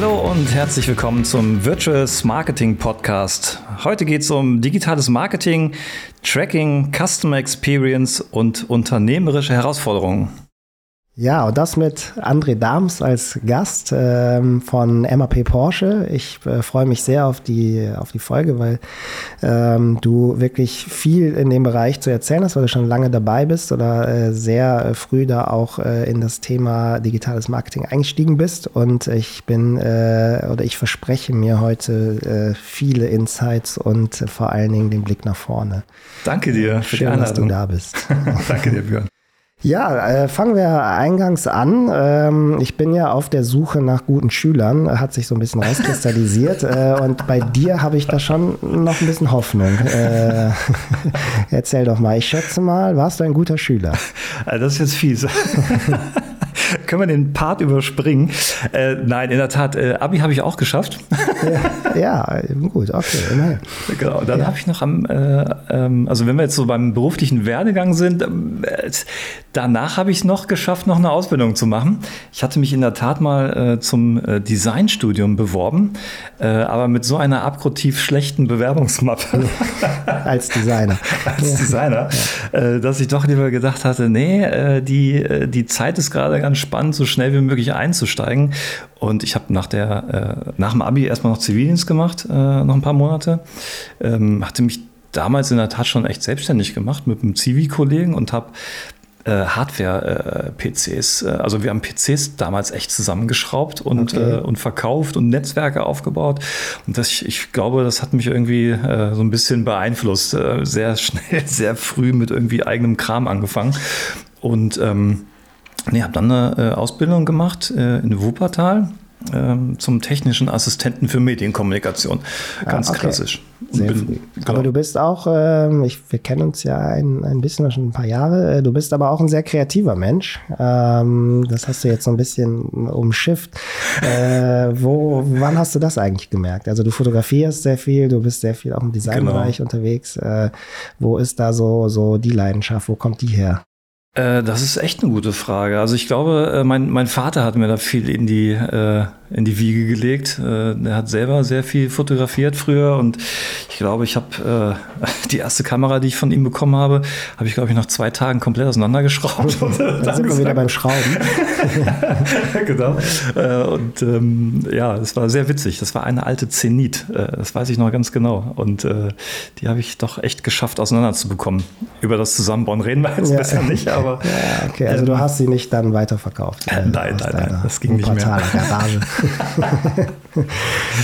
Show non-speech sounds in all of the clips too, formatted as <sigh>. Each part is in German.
Hallo und herzlich willkommen zum Virtuous Marketing Podcast. Heute geht es um digitales Marketing, Tracking, Customer Experience und unternehmerische Herausforderungen. Ja, und das mit André Dahms als Gast ähm, von MAP Porsche. Ich äh, freue mich sehr auf die, auf die Folge, weil ähm, du wirklich viel in dem Bereich zu erzählen hast, weil du schon lange dabei bist oder äh, sehr früh da auch äh, in das Thema digitales Marketing eingestiegen bist. Und ich bin äh, oder ich verspreche mir heute äh, viele Insights und vor allen Dingen den Blick nach vorne. Danke dir für Schön, die Einladung. dass du da bist. <laughs> Danke dir, Björn. Ja, äh, fangen wir eingangs an. Ähm, ich bin ja auf der Suche nach guten Schülern, hat sich so ein bisschen rauskristallisiert. <laughs> äh, und bei dir habe ich da schon noch ein bisschen Hoffnung. Äh, erzähl doch mal, ich schätze mal, warst du ein guter Schüler? <laughs> Das ist jetzt fies. <laughs> Können wir den Part überspringen? Äh, nein, in der Tat, äh, Abi habe ich auch geschafft. ja, ja, gut, okay, immerhin. Genau, dann ja. habe ich noch am, äh, ähm, also wenn wir jetzt so beim beruflichen Werdegang sind, ähm, äh, danach habe ich es noch geschafft, noch eine Ausbildung zu machen. Ich hatte mich in der Tat mal äh, zum äh, Designstudium beworben, aber mit so einer abgrundtief schlechten Bewerbungsmappe. Als Designer. <laughs> Als Designer, ja. dass ich doch lieber gedacht hatte, nee, die, die Zeit ist gerade ganz spannend, so schnell wie möglich einzusteigen. Und ich habe nach, der, äh, nach dem Abi erstmal noch Zivildienst gemacht, äh, noch ein paar Monate. Ähm, hatte mich damals in der Tat schon echt selbstständig gemacht mit einem Zivi-Kollegen und habe äh, Hardware-PCs. Äh, also wir haben PCs damals echt zusammengeschraubt und, okay. äh, und verkauft und Netzwerke aufgebaut. Und das, ich, ich glaube, das hat mich irgendwie äh, so ein bisschen beeinflusst. Äh, sehr schnell, <laughs> sehr früh mit irgendwie eigenem Kram angefangen. Und ähm, Nee, habe dann eine äh, Ausbildung gemacht äh, in Wuppertal ähm, zum technischen Assistenten für Medienkommunikation. Ganz ah, okay. klassisch. Bin, genau. Aber du bist auch, äh, ich, wir kennen uns ja ein, ein bisschen, schon ein paar Jahre, äh, du bist aber auch ein sehr kreativer Mensch. Ähm, das hast du jetzt so ein bisschen umschifft. Äh, wo, wann hast du das eigentlich gemerkt? Also du fotografierst sehr viel, du bist sehr viel auch im Designbereich genau. unterwegs. Äh, wo ist da so, so die Leidenschaft? Wo kommt die her? Äh, das ist echt eine gute Frage. Also ich glaube, äh, mein, mein Vater hat mir da viel in die, äh, in die Wiege gelegt. Äh, er hat selber sehr viel fotografiert früher und ich glaube, ich habe äh, <laughs> die erste Kamera, die ich von ihm bekommen habe, habe ich, glaube ich, nach zwei Tagen komplett auseinandergeschraubt. <laughs> Dann sind wir wieder beim Schrauben. <laughs> genau. Äh, und ähm, ja, es war sehr witzig. Das war eine alte Zenit. das weiß ich noch ganz genau. Und die habe ich doch echt geschafft, auseinanderzubekommen. Über das Zusammenbauen reden wir jetzt ja. besser nicht, aber. Ja, okay, also ähm, du hast sie nicht dann weiterverkauft. nein, nein, nein, das ging nicht mehr. Garage.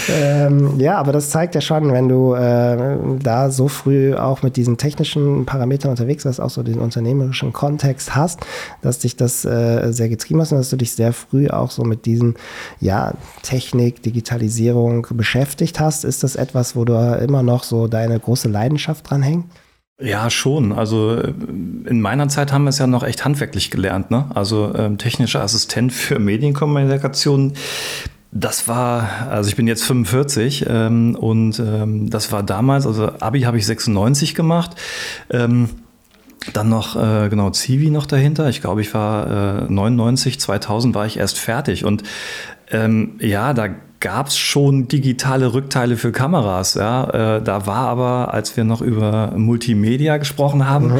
Ähm, ja, aber das zeigt ja schon, wenn du äh, da so früh auch mit diesen technischen Parametern unterwegs bist, auch so den unternehmerischen Kontext hast, dass dich das äh, sehr getrieben hast und dass du dich sehr früh auch so mit diesen, ja, Technik, Digitalisierung beschäftigt hast. Ist das etwas, wo du immer noch so deine große Leidenschaft dran hängt? Ja, schon. Also äh, in meiner Zeit haben wir es ja noch echt handwerklich gelernt. Ne? Also ähm, technischer Assistent für Medienkommunikation. Das war, also ich bin jetzt 45 ähm, und ähm, das war damals, also Abi habe ich 96 gemacht. Ähm, dann noch, äh, genau, Zivi noch dahinter. Ich glaube, ich war äh, 99, 2000 war ich erst fertig. Und ähm, ja, da gab es schon digitale Rückteile für Kameras. Ja? Äh, da war aber, als wir noch über Multimedia gesprochen haben, mhm.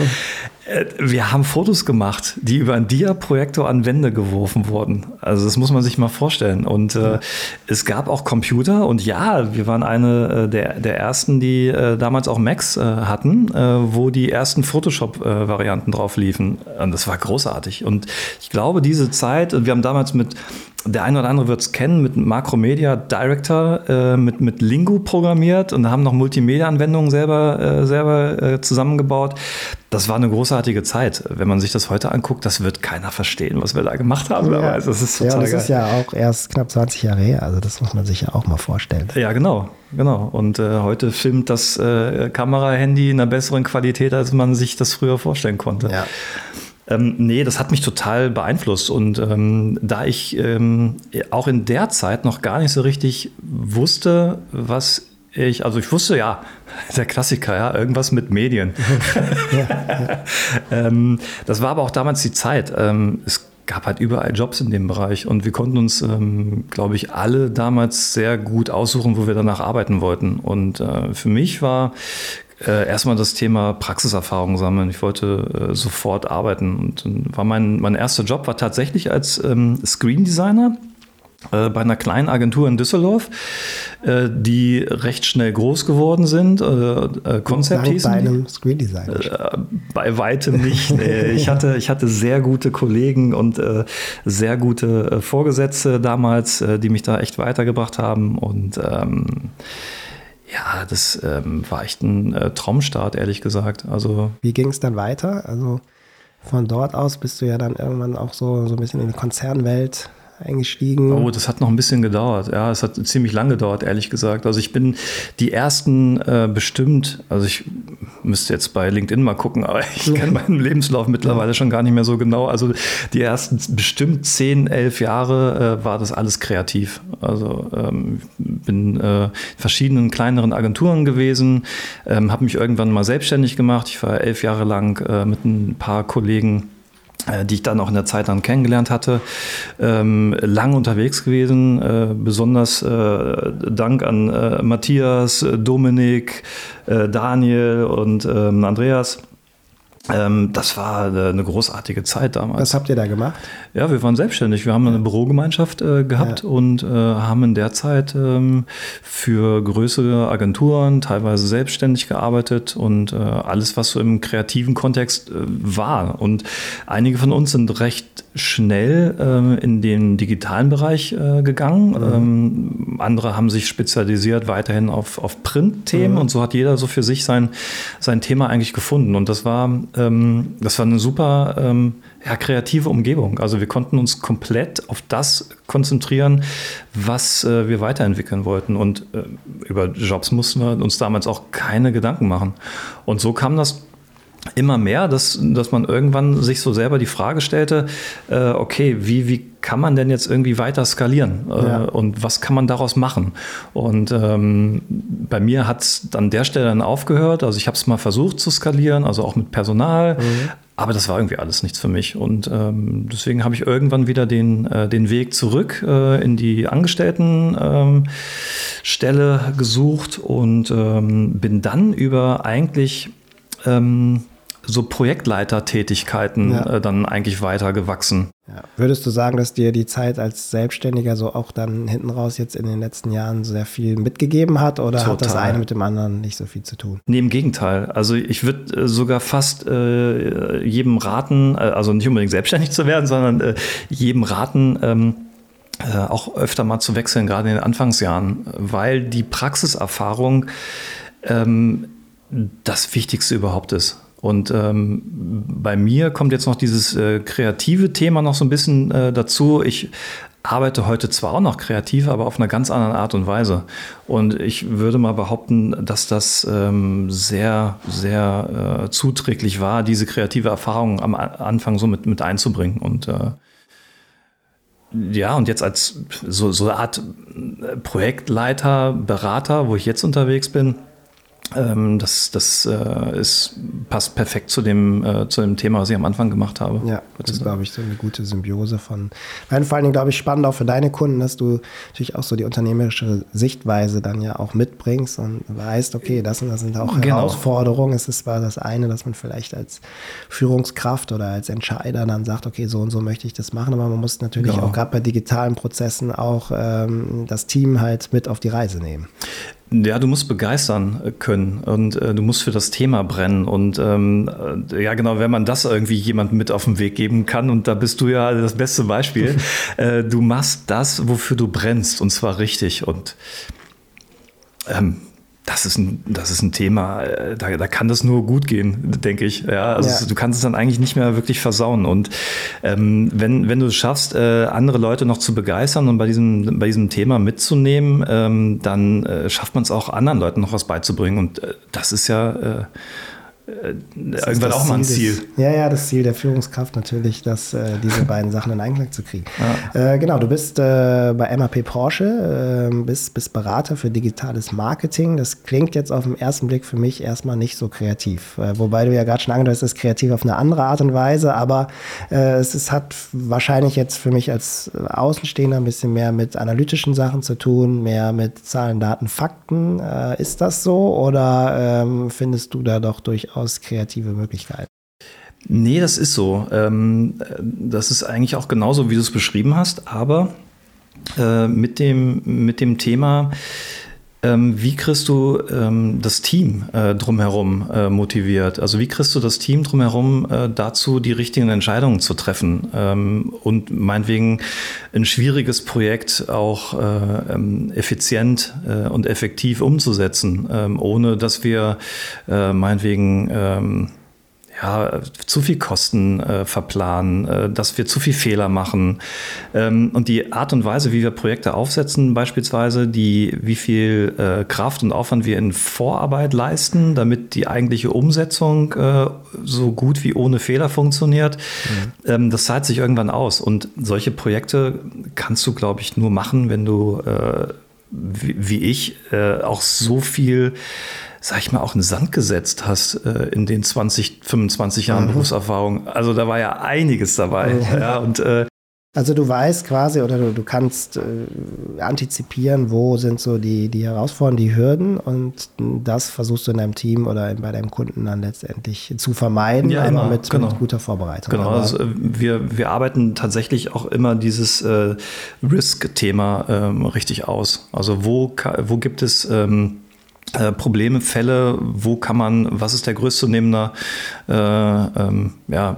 äh, wir haben Fotos gemacht, die über einen Dia-Projektor an Wände geworfen wurden. Also das muss man sich mal vorstellen. Und äh, es gab auch Computer und ja, wir waren eine äh, der, der ersten, die äh, damals auch Macs äh, hatten, wo die ersten Photoshop-Varianten drauf liefen. Und das war großartig. Und ich glaube, diese Zeit, wir haben damals mit der eine oder andere wird es kennen, mit Macromedia Director, äh, mit, mit Lingo programmiert und haben noch Multimedia-Anwendungen selber, äh, selber äh, zusammengebaut. Das war eine großartige Zeit. Wenn man sich das heute anguckt, das wird keiner verstehen, was wir da gemacht haben. Ja, das ist total ja, das geil. ist ja auch erst knapp 20 Jahre her. Also das muss man sich ja auch mal vorstellen. Ja, genau. Genau. Und äh, heute filmt das äh, Kamerahandy in einer besseren Qualität, als man sich das früher vorstellen konnte. Ja. Ähm, nee, das hat mich total beeinflusst. Und ähm, da ich ähm, auch in der Zeit noch gar nicht so richtig wusste, was ich, also ich wusste ja, <laughs> der Klassiker, ja, irgendwas mit Medien. <laughs> ja, ja. <laughs> ähm, das war aber auch damals die Zeit. Ähm, es gab halt überall Jobs in dem Bereich und wir konnten uns, ähm, glaube ich, alle damals sehr gut aussuchen, wo wir danach arbeiten wollten. Und äh, für mich war äh, erstmal das Thema Praxiserfahrung sammeln. Ich wollte äh, sofort arbeiten und war mein, mein erster Job war tatsächlich als ähm, Screen Designer äh, bei einer kleinen Agentur in Düsseldorf, äh, die recht schnell groß geworden sind. Äh, Konzept hießen. Bei einem Screen Design. Bei weitem nicht. <laughs> ich, hatte, ich hatte sehr gute Kollegen und sehr gute Vorgesetzte damals, die mich da echt weitergebracht haben. Und ähm, ja, das ähm, war echt ein äh, Traumstart, ehrlich gesagt. Also, Wie ging es dann weiter? Also von dort aus bist du ja dann irgendwann auch so, so ein bisschen in die Konzernwelt eingestiegen? Oh, das hat noch ein bisschen gedauert. Ja, es hat ziemlich lange gedauert, ehrlich gesagt. Also ich bin die ersten äh, bestimmt, also ich müsste jetzt bei LinkedIn mal gucken, aber ich kenne meinen Lebenslauf mittlerweile schon gar nicht mehr so genau. Also die ersten bestimmt zehn, elf Jahre äh, war das alles kreativ. Also ähm, bin äh, in verschiedenen kleineren Agenturen gewesen, ähm, habe mich irgendwann mal selbstständig gemacht. Ich war elf Jahre lang äh, mit ein paar Kollegen die ich dann auch in der Zeit dann kennengelernt hatte, ähm, lang unterwegs gewesen, äh, besonders äh, Dank an äh, Matthias, Dominik, äh, Daniel und ähm, Andreas das war eine großartige Zeit damals. Was habt ihr da gemacht? Ja, wir waren selbstständig. Wir haben eine Bürogemeinschaft äh, gehabt ja. und äh, haben in der Zeit ähm, für größere Agenturen teilweise selbstständig gearbeitet und äh, alles, was so im kreativen Kontext äh, war. Und einige von uns sind recht schnell ähm, in den digitalen Bereich äh, gegangen. Mhm. Ähm, andere haben sich spezialisiert weiterhin auf, auf Print-Themen mhm. und so hat jeder so für sich sein, sein Thema eigentlich gefunden. Und das war ähm, das war eine super ähm, ja, kreative Umgebung. Also wir konnten uns komplett auf das konzentrieren, was äh, wir weiterentwickeln wollten. Und äh, über Jobs mussten wir uns damals auch keine Gedanken machen. Und so kam das immer mehr, dass, dass man irgendwann sich so selber die Frage stellte, äh, okay, wie, wie kann man denn jetzt irgendwie weiter skalieren äh, ja. und was kann man daraus machen? Und ähm, bei mir hat es an der Stelle dann aufgehört. Also ich habe es mal versucht zu skalieren, also auch mit Personal, mhm. aber das war irgendwie alles nichts für mich. Und ähm, deswegen habe ich irgendwann wieder den, äh, den Weg zurück äh, in die Angestelltenstelle ähm, gesucht und ähm, bin dann über eigentlich ähm, so Projektleitertätigkeiten ja. äh, dann eigentlich weiter gewachsen. Ja. Würdest du sagen, dass dir die Zeit als Selbstständiger so auch dann hinten raus jetzt in den letzten Jahren sehr viel mitgegeben hat oder Total. hat das eine mit dem anderen nicht so viel zu tun? Nee, im Gegenteil. Also ich würde äh, sogar fast äh, jedem raten, äh, also nicht unbedingt selbstständig zu werden, sondern äh, jedem raten, ähm, äh, auch öfter mal zu wechseln, gerade in den Anfangsjahren, weil die Praxiserfahrung ähm, das Wichtigste überhaupt ist. Und ähm, bei mir kommt jetzt noch dieses äh, kreative Thema noch so ein bisschen äh, dazu. Ich arbeite heute zwar auch noch kreativ, aber auf einer ganz anderen Art und Weise. Und ich würde mal behaupten, dass das ähm, sehr, sehr äh, zuträglich war, diese kreative Erfahrung am Anfang so mit, mit einzubringen. Und äh, ja, und jetzt als so, so eine Art äh, Projektleiter, Berater, wo ich jetzt unterwegs bin, ähm, das das äh, ist, passt perfekt zu dem, äh, zu dem Thema, was ich am Anfang gemacht habe. Ja, das ist, glaube ich, so eine gute Symbiose von. Nein, vor allen Dingen, glaube ich, spannend auch für deine Kunden, dass du natürlich auch so die unternehmerische Sichtweise dann ja auch mitbringst und weißt, okay, das und das sind auch genau. Herausforderungen. Es ist zwar das eine, dass man vielleicht als Führungskraft oder als Entscheider dann sagt, okay, so und so möchte ich das machen, aber man muss natürlich genau. auch gerade bei digitalen Prozessen auch ähm, das Team halt mit auf die Reise nehmen. Ja, du musst begeistern äh, können und äh, du musst für das Thema brennen. Und ähm, äh, ja, genau, wenn man das irgendwie jemandem mit auf den Weg geben kann, und da bist du ja das beste Beispiel, <laughs> äh, du machst das, wofür du brennst, und zwar richtig. Und ähm, das ist ein, das ist ein Thema, äh, da, da kann das nur gut gehen, denke ich. Ja, also ja. du kannst es dann eigentlich nicht mehr wirklich versauen. Und ähm, wenn, wenn du es schaffst, äh, andere Leute noch zu begeistern und bei diesem, bei diesem Thema mitzunehmen, ähm, dann äh, schafft man es auch anderen Leuten noch was beizubringen. Und äh, das ist ja äh, äh, irgendwann auch mal ein Ziel. Des, ja, ja, das Ziel der Führungskraft natürlich, dass äh, diese <laughs> beiden Sachen in Einklang zu kriegen. Ja. Äh, genau, du bist äh, bei MAP Porsche, ähm, bist, bist Berater für digitales Marketing. Das klingt jetzt auf den ersten Blick für mich erstmal nicht so kreativ. Äh, wobei du ja gerade schon angedeutet hast, es ist kreativ auf eine andere Art und Weise, aber äh, es, es hat wahrscheinlich jetzt für mich als Außenstehender ein bisschen mehr mit analytischen Sachen zu tun, mehr mit Zahlen, Daten, Fakten. ist das so oder ähm, findest du da doch durchaus durchaus kreative Möglichkeiten. Nee, das ist so. Ähm, das ist eigentlich auch genauso, wie du es beschrieben hast, aber äh, mit, dem, mit dem Thema, wie kriegst du ähm, das Team äh, drumherum äh, motiviert? Also wie kriegst du das Team drumherum dazu, die richtigen Entscheidungen zu treffen und meinetwegen ein schwieriges Projekt auch effizient und effektiv umzusetzen, ohne dass wir meinetwegen ja, zu viel Kosten äh, verplanen, äh, dass wir zu viel Fehler machen. Ähm, und die Art und Weise, wie wir Projekte aufsetzen, beispielsweise, die, wie viel äh, Kraft und Aufwand wir in Vorarbeit leisten, damit die eigentliche Umsetzung äh, so gut wie ohne Fehler funktioniert, mhm. ähm, das zahlt sich irgendwann aus. Und solche Projekte kannst du, glaube ich, nur machen, wenn du, äh, wie, wie, ich, äh, auch so viel sag ich mal, auch in Sand gesetzt hast äh, in den 20, 25 Jahren mhm. Berufserfahrung. Also da war ja einiges dabei. Mhm. Ja, und äh, also du weißt quasi oder du, du kannst äh, antizipieren, wo sind so die, die Herausforderungen, die Hürden und das versuchst du in deinem Team oder bei deinem Kunden dann letztendlich zu vermeiden, ja, aber mit, genau. mit, guter Vorbereitung. Genau, also äh, wir, wir arbeiten tatsächlich auch immer dieses äh, Risk-Thema ähm, richtig aus. Also wo, wo gibt es... Ähm, äh, Probleme, Fälle, wo kann man, was ist der größte nehmender äh, ähm, ja,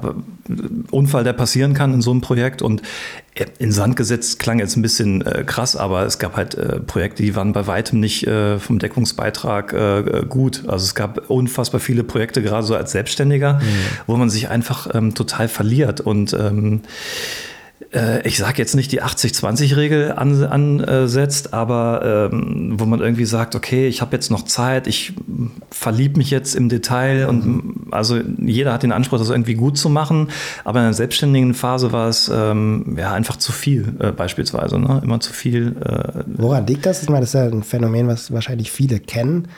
Unfall, der passieren kann in so einem Projekt und in Sand gesetzt klang jetzt ein bisschen äh, krass, aber es gab halt äh, Projekte, die waren bei weitem nicht äh, vom Deckungsbeitrag äh, gut. Also es gab unfassbar viele Projekte, gerade so als Selbstständiger, mhm. wo man sich einfach ähm, total verliert und ähm, äh, ich sage jetzt nicht die 80-20-Regel ansetzt, aber ähm, wo man irgendwie sagt, okay, ich habe jetzt noch Zeit, ich verliebe mich jetzt im Detail und mhm. also jeder hat den Anspruch, das irgendwie gut zu machen, aber in der selbstständigen Phase war es ähm, ja einfach zu viel äh, beispielsweise, ne? immer zu viel. Äh, Woran liegt das? Ich meine, das ist ja ein Phänomen, was wahrscheinlich viele kennen,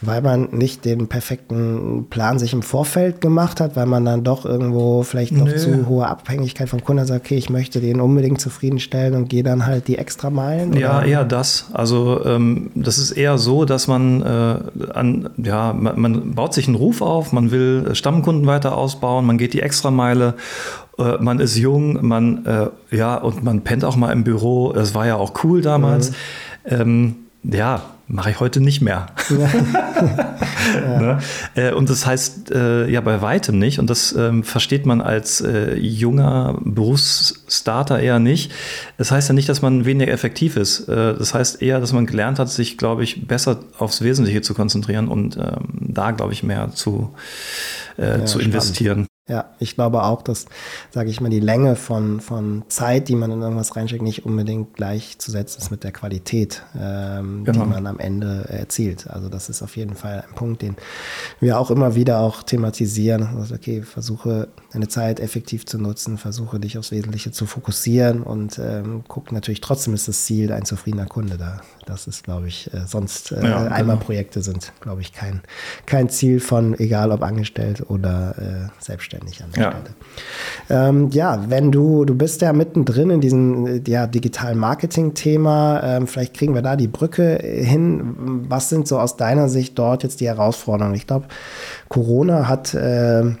weil man nicht den perfekten Plan sich im Vorfeld gemacht hat, weil man dann doch irgendwo vielleicht noch Nö. zu hohe Abhängigkeit vom Kunden sagt, okay, ich möchte möchte den unbedingt zufriedenstellen und gehe dann halt die extra Meilen? Oder? Ja, eher das. Also ähm, das ist eher so, dass man äh, an, ja, man, man, baut sich einen Ruf auf, man will Stammkunden weiter ausbauen, man geht die extra Meile äh, man ist jung, man äh, ja und man pennt auch mal im Büro. Das war ja auch cool damals. Mhm. Ähm, ja, mache ich heute nicht mehr. ja. <laughs> <laughs> ne? Äh, und das heißt äh, ja bei weitem nicht, und das ähm, versteht man als äh, junger Berufsstarter eher nicht. Das heißt ja nicht, dass man weniger effektiv ist. Äh, das heißt eher, dass man gelernt hat, sich, glaube ich, besser aufs Wesentliche zu konzentrieren und ähm, da, glaube ich, mehr zu, äh, ja, zu investieren. Ja, ich glaube auch, dass, sage ich mal, die Länge von, von Zeit, die man in irgendwas reinsteckt, nicht unbedingt gleichzusetzen ist mit der Qualität, ähm, genau. die man am Ende erzielt. Also das ist auf jeden Fall ein Punkt, den wir auch immer wieder auch thematisieren. Also okay, versuche deine Zeit effektiv zu nutzen, versuche dich aufs Wesentliche zu fokussieren und ähm, guck natürlich trotzdem ist das Ziel ein zufriedener Kunde da. Das ist, glaube ich, äh, sonst äh, ja, einmal genau. Projekte sind, glaube ich, kein, kein Ziel von, egal ob angestellt oder äh, selbstständig an der ja. Stelle. Ähm, ja, wenn du, du bist ja mittendrin in diesem äh, ja, digitalen Marketing-Thema, ähm, vielleicht kriegen wir da die Brücke hin. Was sind so aus deiner Sicht dort jetzt die Herausforderungen? Ich glaube, Corona hat äh,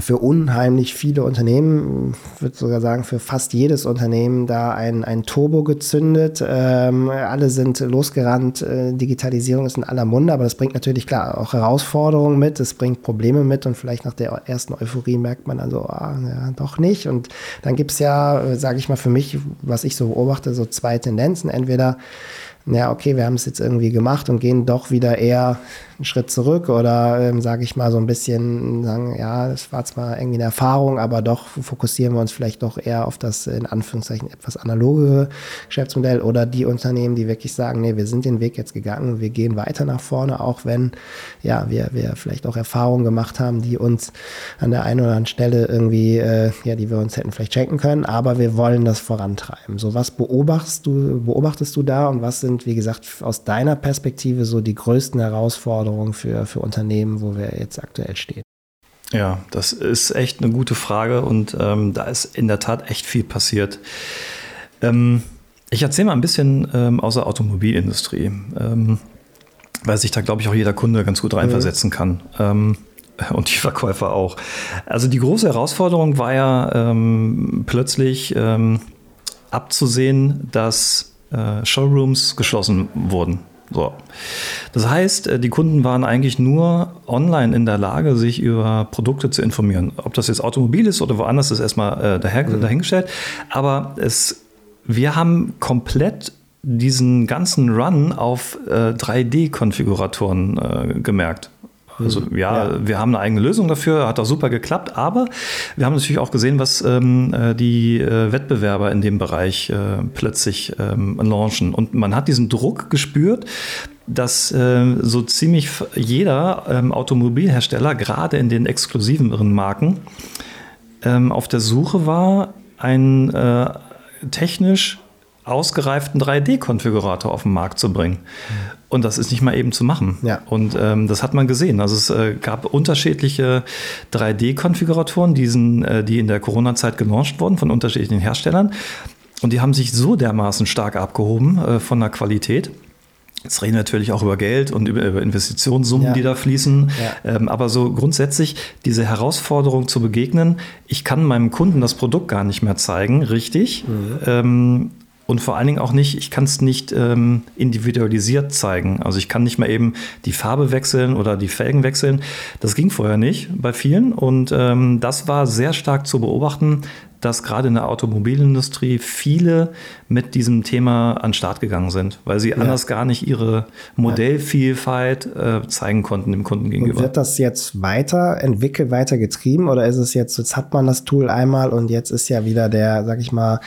für unheimlich viele Unternehmen, ich würde sogar sagen für fast jedes Unternehmen da ein, ein Turbo gezündet. Ähm, alle sind losgerannt, äh, Digitalisierung ist in aller Munde, aber das bringt natürlich klar auch Herausforderungen mit, es bringt Probleme mit und vielleicht nach der ersten Euphorie merkt man dann so, ah, ja, doch nicht. Und dann gibt's ja, äh, sage ich mal für mich, was ich so beobachte, so zwei Tendenzen. Entweder ja, okay, wir haben es jetzt irgendwie gemacht und gehen doch wieder eher einen Schritt zurück oder ähm, sage ich mal so ein bisschen sagen, ja, das war zwar irgendwie eine Erfahrung, aber doch fokussieren wir uns vielleicht doch eher auf das in Anführungszeichen etwas analogere Geschäftsmodell oder die Unternehmen, die wirklich sagen, nee, wir sind den Weg jetzt gegangen, wir gehen weiter nach vorne, auch wenn ja, wir, wir vielleicht auch Erfahrungen gemacht haben, die uns an der einen oder anderen Stelle irgendwie, äh, ja, die wir uns hätten vielleicht schenken können, aber wir wollen das vorantreiben. So, was beobachtest du, beobachtest du da und was sind, wie gesagt, aus deiner Perspektive so die größten Herausforderungen Herausforderung für, für Unternehmen, wo wir jetzt aktuell stehen? Ja, das ist echt eine gute Frage und ähm, da ist in der Tat echt viel passiert. Ähm, ich erzähle mal ein bisschen ähm, aus der Automobilindustrie, ähm, weil sich da, glaube ich, auch jeder Kunde ganz gut reinversetzen mhm. kann. Ähm, <laughs> und die Verkäufer auch. Also die große Herausforderung war ja ähm, plötzlich abzusehen, dass äh, Showrooms geschlossen wurden. So. Das heißt, äh, die Kunden waren eigentlich nur online in der Lage, sich über Produkte zu informieren. Ob das jetzt Automobil ist oder woanders, ist erstmal äh, daher, mhm. dahingestellt. Aber es, wir haben komplett diesen ganzen Run auf äh, 3D-Konfiguratoren äh, gemerkt. Also mhm. ja, ja, wir haben eine eigene Lösung dafür, hat auch super geklappt, aber wir haben natürlich auch gesehen, was ähm, äh, die äh, Wettbewerber in dem Bereich äh, plötzlich ähm, launchen. Und man hat diesen Druck gespürt, dass äh, so ziemlich jeder ähm, Automobilhersteller, gerade in den exklusiveren Marken, ähm, auf der Suche war, ein äh, technisch ausgereiften 3D-Konfigurator auf den Markt zu bringen. Und das ist nicht mal eben zu machen. Ja. Und ähm, das hat man gesehen. Also es äh, gab unterschiedliche 3D-Konfiguratoren, äh, die in der Corona-Zeit gelauncht wurden von unterschiedlichen Herstellern. Und die haben sich so dermaßen stark abgehoben äh, von der Qualität. Jetzt reden wir natürlich auch über Geld und über, über Investitionssummen, ja. die da fließen. Ja. Ähm, aber so grundsätzlich diese Herausforderung zu begegnen, ich kann meinem Kunden das Produkt gar nicht mehr zeigen, richtig. Mhm. Ähm, und vor allen Dingen auch nicht, ich kann es nicht ähm, individualisiert zeigen. Also ich kann nicht mal eben die Farbe wechseln oder die Felgen wechseln. Das ging vorher nicht bei vielen. Und ähm, das war sehr stark zu beobachten, dass gerade in der Automobilindustrie viele mit diesem Thema an den Start gegangen sind, weil sie ja. anders gar nicht ihre Modellvielfalt äh, zeigen konnten dem Kunden gegenüber. Und wird das jetzt weiterentwickelt, weiter getrieben oder ist es jetzt, jetzt hat man das Tool einmal und jetzt ist ja wieder der, sag ich mal,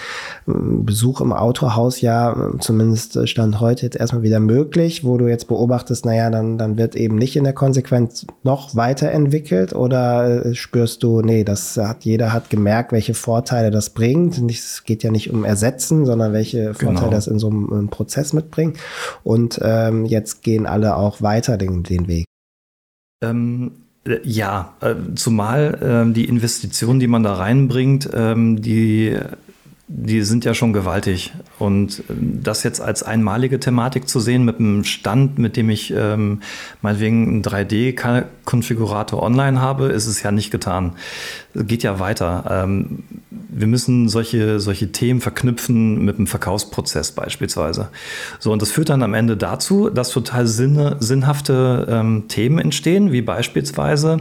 Besuch im Autohaus ja zumindest Stand heute jetzt erstmal wieder möglich, wo du jetzt beobachtest, naja, dann, dann wird eben nicht in der Konsequenz noch weiterentwickelt oder äh, spürst du, nee, das hat jeder hat gemerkt, welche Vorteile das bringt. Es geht ja nicht um Ersetzen, sondern welche Vorteile genau. das in so einem, Prozess mitbringt. Und ähm, jetzt gehen alle auch weiter den, den Weg. Ähm, äh, ja, äh, zumal äh, die Investitionen, die man da reinbringt, ähm, die die sind ja schon gewaltig. Und äh, das jetzt als einmalige Thematik zu sehen mit einem Stand, mit dem ich ähm, meinetwegen einen 3D-Konfigurator online habe, ist es ja nicht getan. Geht ja weiter. Ähm, wir müssen solche, solche Themen verknüpfen mit dem Verkaufsprozess beispielsweise. So, und das führt dann am Ende dazu, dass total sinne, sinnhafte ähm, Themen entstehen, wie beispielsweise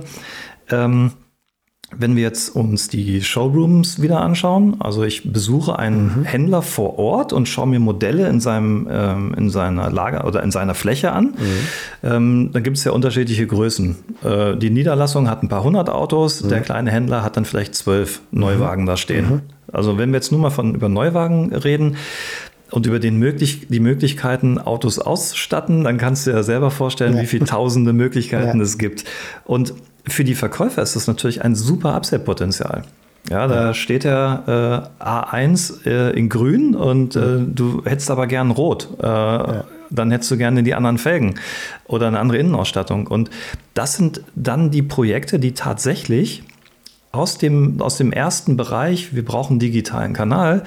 ähm, wenn wir jetzt uns die Showrooms wieder anschauen, also ich besuche einen mhm. Händler vor Ort und schaue mir Modelle in, seinem, ähm, in seiner Lager oder in seiner Fläche an, mhm. ähm, dann gibt es ja unterschiedliche Größen. Äh, die Niederlassung hat ein paar hundert Autos, mhm. der kleine Händler hat dann vielleicht zwölf Neuwagen da stehen. Mhm. Also wenn wir jetzt nur mal von über Neuwagen reden, und über den möglich, die Möglichkeiten, Autos ausstatten, dann kannst du dir ja selber vorstellen, ja. wie viele tausende Möglichkeiten ja. es gibt. Und für die Verkäufer ist das natürlich ein super Upsell-Potenzial. Ja, da ja. steht der äh, A1 äh, in grün und äh, du hättest aber gern rot. Äh, ja. Dann hättest du gerne die anderen Felgen oder eine andere Innenausstattung. Und das sind dann die Projekte, die tatsächlich aus dem, aus dem ersten Bereich, wir brauchen digitalen Kanal,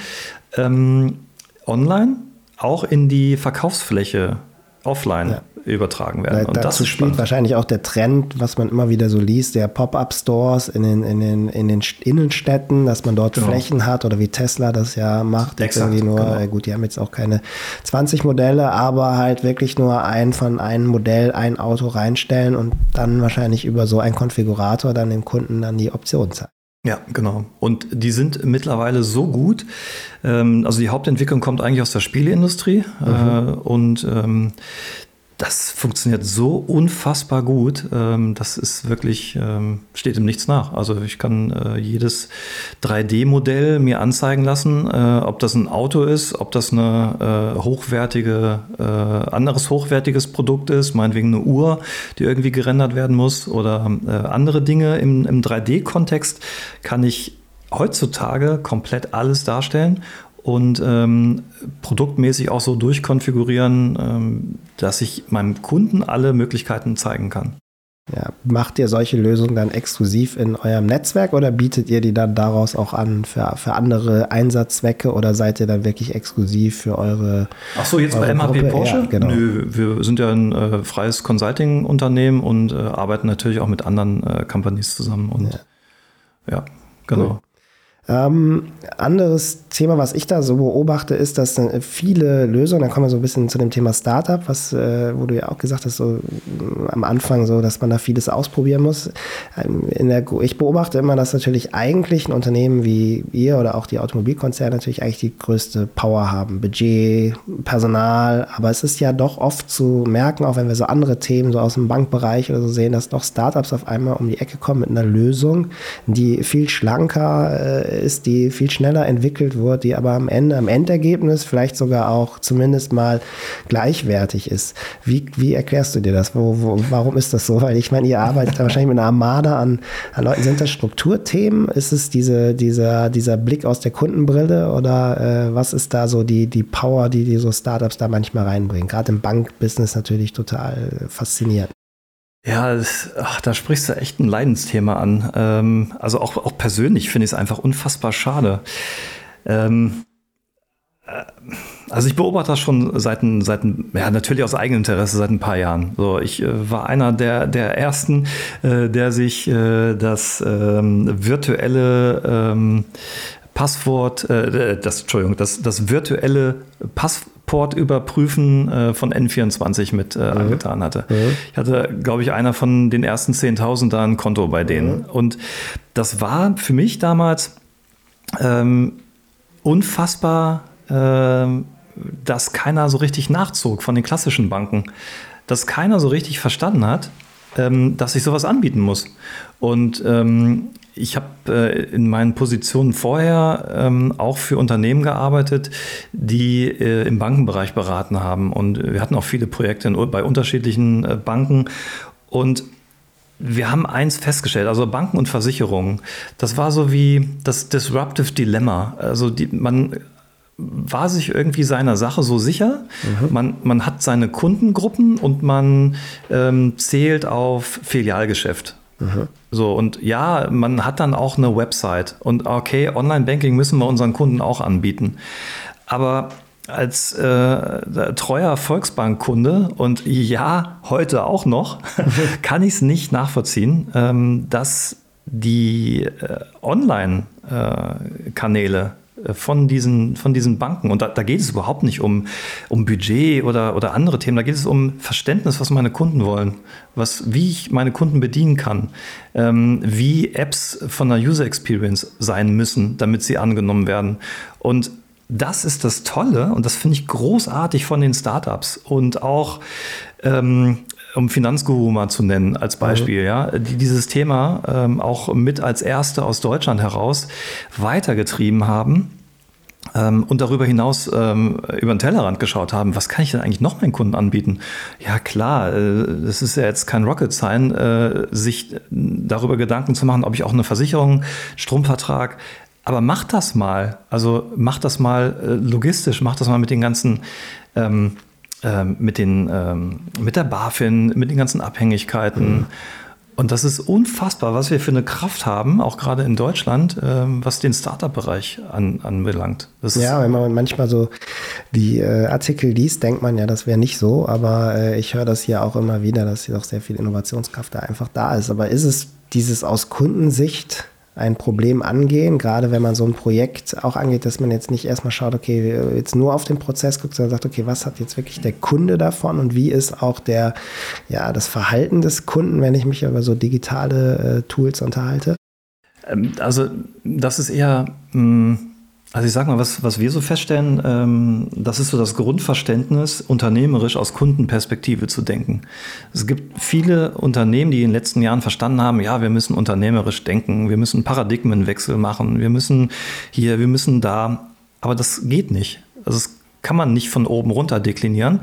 ähm, online auch in die Verkaufsfläche offline ja übertragen werden. Da, und dazu spielt wahrscheinlich auch der Trend, was man immer wieder so liest, der Pop-up-Stores in den, in, den, in den Innenstädten, dass man dort genau. Flächen hat oder wie Tesla das ja macht. Exakt, irgendwie nur, genau. Äh, gut, die haben jetzt auch keine 20 Modelle, aber halt wirklich nur ein von einem Modell, ein Auto reinstellen und dann wahrscheinlich über so einen Konfigurator dann dem Kunden dann die Option zeigen. Ja, genau. Und die sind mittlerweile so gut. Ähm, also die Hauptentwicklung kommt eigentlich aus der Spieleindustrie. Mhm. Äh, und ähm, das funktioniert so unfassbar gut. Ähm, das ist wirklich, ähm, steht ihm nichts nach. Also ich kann äh, jedes 3D-Modell mir anzeigen lassen, äh, ob das ein Auto ist, ob das eine äh, hochwertige, anderes hochwertiges Produkt ist, meinetwegen eine Uhr, die irgendwie gerendert werden muss oder andere Dinge im, im 3D-Kontext kann ich heutzutage komplett alles darstellen und ähm, produktmäßig auch so durchkonfigurieren, ähm, dass ich meinem Kunden alle Möglichkeiten zeigen kann. Ja, macht ihr solche Lösungen dann exklusiv in eurem Netzwerk oder bietet ihr die dann daraus auch an für, für andere Einsatzzwecke oder seid ihr dann wirklich exklusiv für eure Ach so, jetzt bei MHP Gruppe? Porsche? Ja, genau. Nö, wir sind ja ein äh, freies Consulting-Unternehmen und äh, arbeiten natürlich auch mit anderen äh, Companies zusammen und ja, ja genau. Cool. Ähm, anderes Thema, was ich da so beobachte, ist, dass viele Lösungen, dann kommen wir so ein bisschen zu dem Thema Startup, was, äh, wo du ja auch gesagt hast, so äh, am Anfang so, dass man da vieles ausprobieren muss. Ähm, der, ich beobachte immer, dass natürlich eigentlich ein Unternehmen wie ihr oder auch die Automobilkonzerne natürlich eigentlich die größte Power haben. Budget, Personal, aber es ist ja doch oft zu merken, auch wenn wir so andere Themen so aus dem Bankbereich oder so sehen, dass doch Startups auf einmal um die Ecke kommen mit einer Lösung, die viel schlanker äh, ist, die viel schneller entwickelt wird, die aber am Ende, am Endergebnis vielleicht sogar auch zumindest mal gleichwertig ist. Wie, wie erklärst du dir das? Wo, wo, warum ist das so? Weil ich meine, ihr arbeitet ja wahrscheinlich mit einer Armada an, an Leuten. Sind das Strukturthemen? Ist es diese, dieser, dieser Blick aus der Kundenbrille oder äh, was ist da so die, die Power, die, die so Startups da manchmal reinbringen? Gerade im Bankbusiness natürlich total faszinierend. Ja, das, ach, da sprichst du echt ein Leidensthema an. Ähm, also auch, auch persönlich finde ich es einfach unfassbar schade. Ähm, äh, also ich beobachte das schon seit, seit ja natürlich aus eigenem Interesse seit ein paar Jahren. So, ich äh, war einer der, der ersten, äh, der sich äh, das ähm, virtuelle ähm, Passwort, äh, das Entschuldigung, das, das virtuelle Pass, Port überprüfen äh, von N24 mit äh, mhm. angetan hatte. Mhm. Ich hatte, glaube ich, einer von den ersten 10.000 da ein Konto bei denen. Mhm. Und das war für mich damals ähm, unfassbar, äh, dass keiner so richtig nachzog von den klassischen Banken. Dass keiner so richtig verstanden hat, ähm, dass ich sowas anbieten muss. Und ähm, ich habe äh, in meinen Positionen vorher ähm, auch für Unternehmen gearbeitet, die äh, im Bankenbereich beraten haben. Und wir hatten auch viele Projekte in, bei unterschiedlichen äh, Banken. Und wir haben eins festgestellt, also Banken und Versicherungen, das war so wie das Disruptive Dilemma. Also die, man war sich irgendwie seiner Sache so sicher. Mhm. Man, man hat seine Kundengruppen und man ähm, zählt auf Filialgeschäft. Mhm. So, und ja, man hat dann auch eine Website. Und okay, Online-Banking müssen wir unseren Kunden auch anbieten. Aber als äh, treuer Volksbankkunde und ja, heute auch noch, <laughs> kann ich es nicht nachvollziehen, ähm, dass die äh, Online-Kanäle äh, von diesen, von diesen Banken. Und da, da, geht es überhaupt nicht um, um Budget oder, oder andere Themen. Da geht es um Verständnis, was meine Kunden wollen, was, wie ich meine Kunden bedienen kann, ähm, wie Apps von der User Experience sein müssen, damit sie angenommen werden. Und das ist das Tolle und das finde ich großartig von den Startups und auch ähm, um Finanzguru mal zu nennen als Beispiel, mhm. ja, die dieses Thema ähm, auch mit als erste aus Deutschland heraus weitergetrieben haben. Ähm, und darüber hinaus ähm, über den Tellerrand geschaut haben, was kann ich denn eigentlich noch meinen Kunden anbieten? Ja klar, äh, das ist ja jetzt kein Rocket Sign, äh, sich darüber Gedanken zu machen, ob ich auch eine Versicherung, Stromvertrag, aber mach das mal. Also mach das mal äh, logistisch, mach das mal mit den ganzen ähm, ähm, mit, den, ähm, mit der BaFin, mit den ganzen Abhängigkeiten. Mhm. Und das ist unfassbar, was wir für eine Kraft haben, auch gerade in Deutschland, ähm, was den Startup-Bereich an, anbelangt. Das ja, wenn man manchmal so die äh, Artikel liest, denkt man ja, das wäre nicht so. Aber äh, ich höre das hier auch immer wieder, dass hier auch sehr viel Innovationskraft da einfach da ist. Aber ist es dieses aus Kundensicht ein Problem angehen, gerade wenn man so ein Projekt auch angeht, dass man jetzt nicht erstmal schaut, okay, jetzt nur auf den Prozess guckt, sondern sagt, okay, was hat jetzt wirklich der Kunde davon und wie ist auch der, ja, das Verhalten des Kunden, wenn ich mich über so digitale äh, Tools unterhalte? Ähm, also das ist eher, hm, also ich sag mal, was, was wir so feststellen, ähm, das ist so das Grundverständnis, unternehmerisch aus Kundenperspektive zu denken. Es gibt viele Unternehmen, die in den letzten Jahren verstanden haben, ja, wir müssen unternehmerisch denken, wir müssen Paradigmenwechsel machen, wir müssen hier, wir müssen da, aber das geht nicht. Also das kann man nicht von oben runter deklinieren,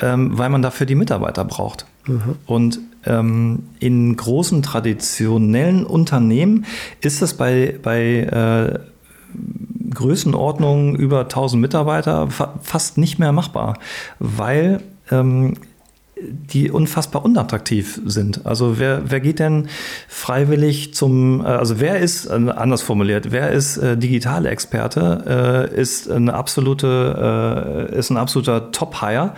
ähm, weil man dafür die Mitarbeiter braucht. Mhm. Und ähm, in großen traditionellen Unternehmen ist es bei, bei äh, Größenordnungen über 1000 Mitarbeiter fa fast nicht mehr machbar, weil ähm, die unfassbar unattraktiv sind. Also wer, wer geht denn freiwillig zum, äh, also wer ist, äh, anders formuliert, wer ist äh, digitale Experte, äh, ist eine absolute, äh, ist ein absoluter Top-Hire.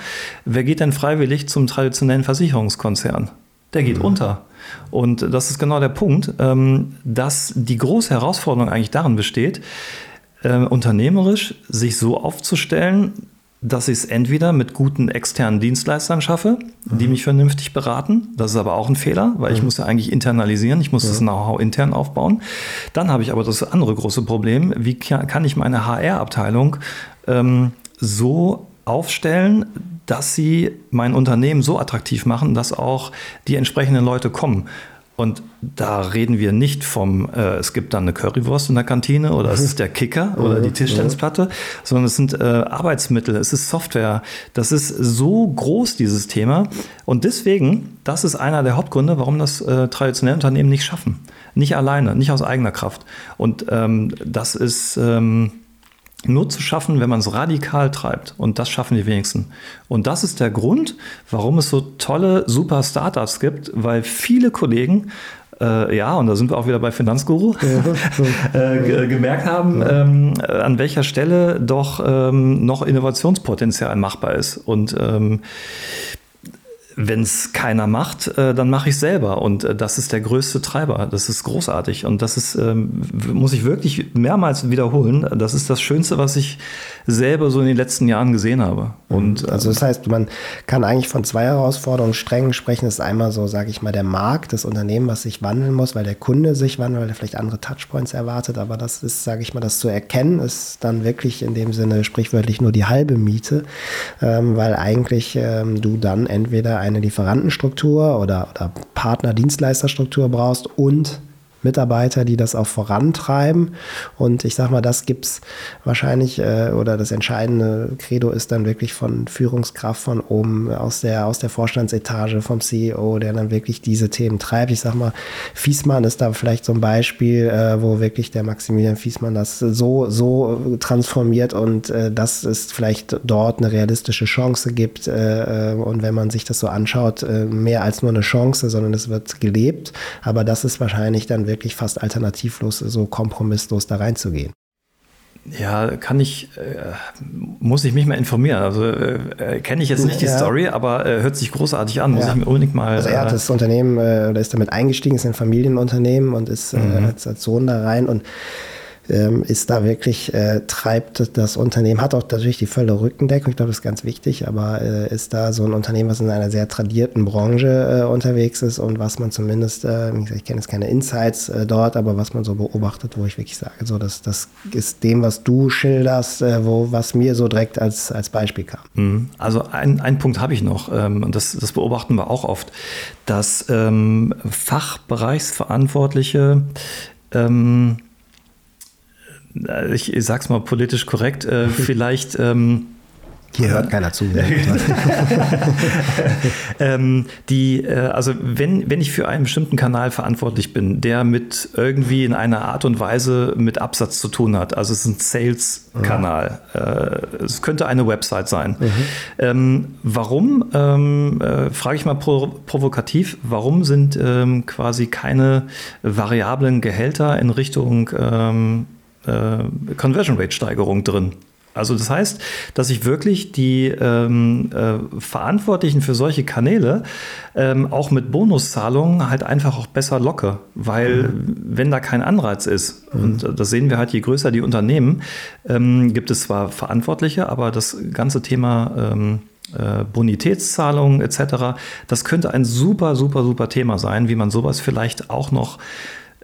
Wer geht denn freiwillig zum traditionellen Versicherungskonzern? Der geht mhm. unter. Und das ist genau der Punkt, ähm, dass die große Herausforderung eigentlich darin besteht, äh, unternehmerisch sich so aufzustellen, dass ich es entweder mit guten externen Dienstleistern schaffe, mhm. die mich vernünftig beraten. Das ist aber auch ein Fehler, weil mhm. ich muss ja eigentlich internalisieren, ich muss das Know-how intern aufbauen. Dann habe ich aber das andere große Problem, wie kann ich meine HR-Abteilung ähm, so aufstellen, dass sie mein Unternehmen so attraktiv machen, dass auch die entsprechenden Leute kommen. Und da reden wir nicht vom, äh, es gibt dann eine Currywurst in der Kantine oder es <laughs> ist der Kicker oder die Tischtennisplatte, sondern es sind äh, Arbeitsmittel, es ist Software. Das ist so groß, dieses Thema. Und deswegen, das ist einer der Hauptgründe, warum das äh, traditionelle Unternehmen nicht schaffen. Nicht alleine, nicht aus eigener Kraft. Und ähm, das ist. Ähm, nur zu schaffen, wenn man es radikal treibt. Und das schaffen die wenigsten. Und das ist der Grund, warum es so tolle, super Startups gibt, weil viele Kollegen äh, ja, und da sind wir auch wieder bei Finanzguru, ja, <laughs> äh, gemerkt haben, ähm, an welcher Stelle doch ähm, noch Innovationspotenzial machbar ist. Und ähm, wenn es keiner macht, äh, dann mache ich es selber. Und äh, das ist der größte Treiber. Das ist großartig. Und das ist, ähm, muss ich wirklich mehrmals wiederholen. Das ist das Schönste, was ich selber so in den letzten Jahren gesehen habe. Und, also das heißt, man kann eigentlich von zwei Herausforderungen streng sprechen. Das ist einmal so, sage ich mal, der Markt, das Unternehmen, was sich wandeln muss, weil der Kunde sich wandelt, weil er vielleicht andere Touchpoints erwartet. Aber das ist, sage ich mal, das zu erkennen, ist dann wirklich in dem Sinne sprichwörtlich nur die halbe Miete, ähm, weil eigentlich ähm, du dann entweder eine Lieferantenstruktur oder, oder Partner-Dienstleisterstruktur brauchst und Mitarbeiter, die das auch vorantreiben. Und ich sage mal, das gibt es wahrscheinlich, äh, oder das entscheidende Credo ist dann wirklich von Führungskraft von oben, aus der, aus der Vorstandsetage, vom CEO, der dann wirklich diese Themen treibt. Ich sage mal, Fiesmann ist da vielleicht so ein Beispiel, äh, wo wirklich der Maximilian Fiesmann das so, so transformiert und äh, dass es vielleicht dort eine realistische Chance gibt. Äh, äh, und wenn man sich das so anschaut, äh, mehr als nur eine Chance, sondern es wird gelebt. Aber das ist wahrscheinlich dann wirklich fast alternativlos, so kompromisslos da reinzugehen. Ja, kann ich, äh, muss ich mich mal informieren. Also äh, kenne ich jetzt nicht die ja. Story, aber äh, hört sich großartig an. Muss ja. ich mir unbedingt mal. Also er hat äh, das Unternehmen äh, oder ist damit eingestiegen, ist ein Familienunternehmen und ist äh, mhm. als, als Sohn da rein und ähm, ist da wirklich, äh, treibt das Unternehmen, hat auch natürlich die volle Rückendeckung, ich glaube, das ist ganz wichtig, aber äh, ist da so ein Unternehmen, was in einer sehr tradierten Branche äh, unterwegs ist und was man zumindest, äh, ich kenne jetzt keine Insights äh, dort, aber was man so beobachtet, wo ich wirklich sage, so, das, das ist dem, was du schilderst, äh, wo, was mir so direkt als, als Beispiel kam. Mhm. Also ein, ein Punkt habe ich noch, ähm, und das, das beobachten wir auch oft, dass ähm, Fachbereichsverantwortliche ähm, ich, ich sag's mal politisch korrekt, äh, <laughs> vielleicht. Ähm, hier hört keiner zu. <laughs> ähm, die, äh, also wenn, wenn ich für einen bestimmten Kanal verantwortlich bin, der mit irgendwie in einer Art und Weise mit Absatz zu tun hat, also es ist ein Sales-Kanal, mhm. äh, es könnte eine Website sein. Mhm. Ähm, warum, ähm, äh, frage ich mal pro, provokativ, warum sind ähm, quasi keine variablen Gehälter in Richtung ähm, äh, Conversion Rate Steigerung drin. Also das heißt, dass ich wirklich die ähm, äh, Verantwortlichen für solche Kanäle ähm, auch mit Bonuszahlungen halt einfach auch besser locke, weil mhm. wenn da kein Anreiz ist, mhm. und das sehen wir halt, je größer die Unternehmen, ähm, gibt es zwar Verantwortliche, aber das ganze Thema ähm, äh, Bonitätszahlungen etc., das könnte ein super, super, super Thema sein, wie man sowas vielleicht auch noch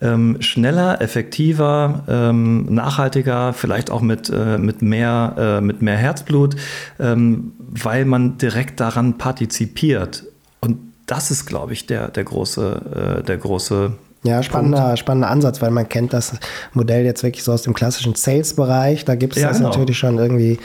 ähm, schneller, effektiver, ähm, nachhaltiger, vielleicht auch mit, äh, mit, mehr, äh, mit mehr Herzblut, ähm, weil man direkt daran partizipiert. Und das ist, glaube ich, der, der große, äh, der große ja, spannender, spannender Ansatz, weil man kennt das Modell jetzt wirklich so aus dem klassischen Sales-Bereich. Da gibt es ja, das genau. natürlich schon irgendwie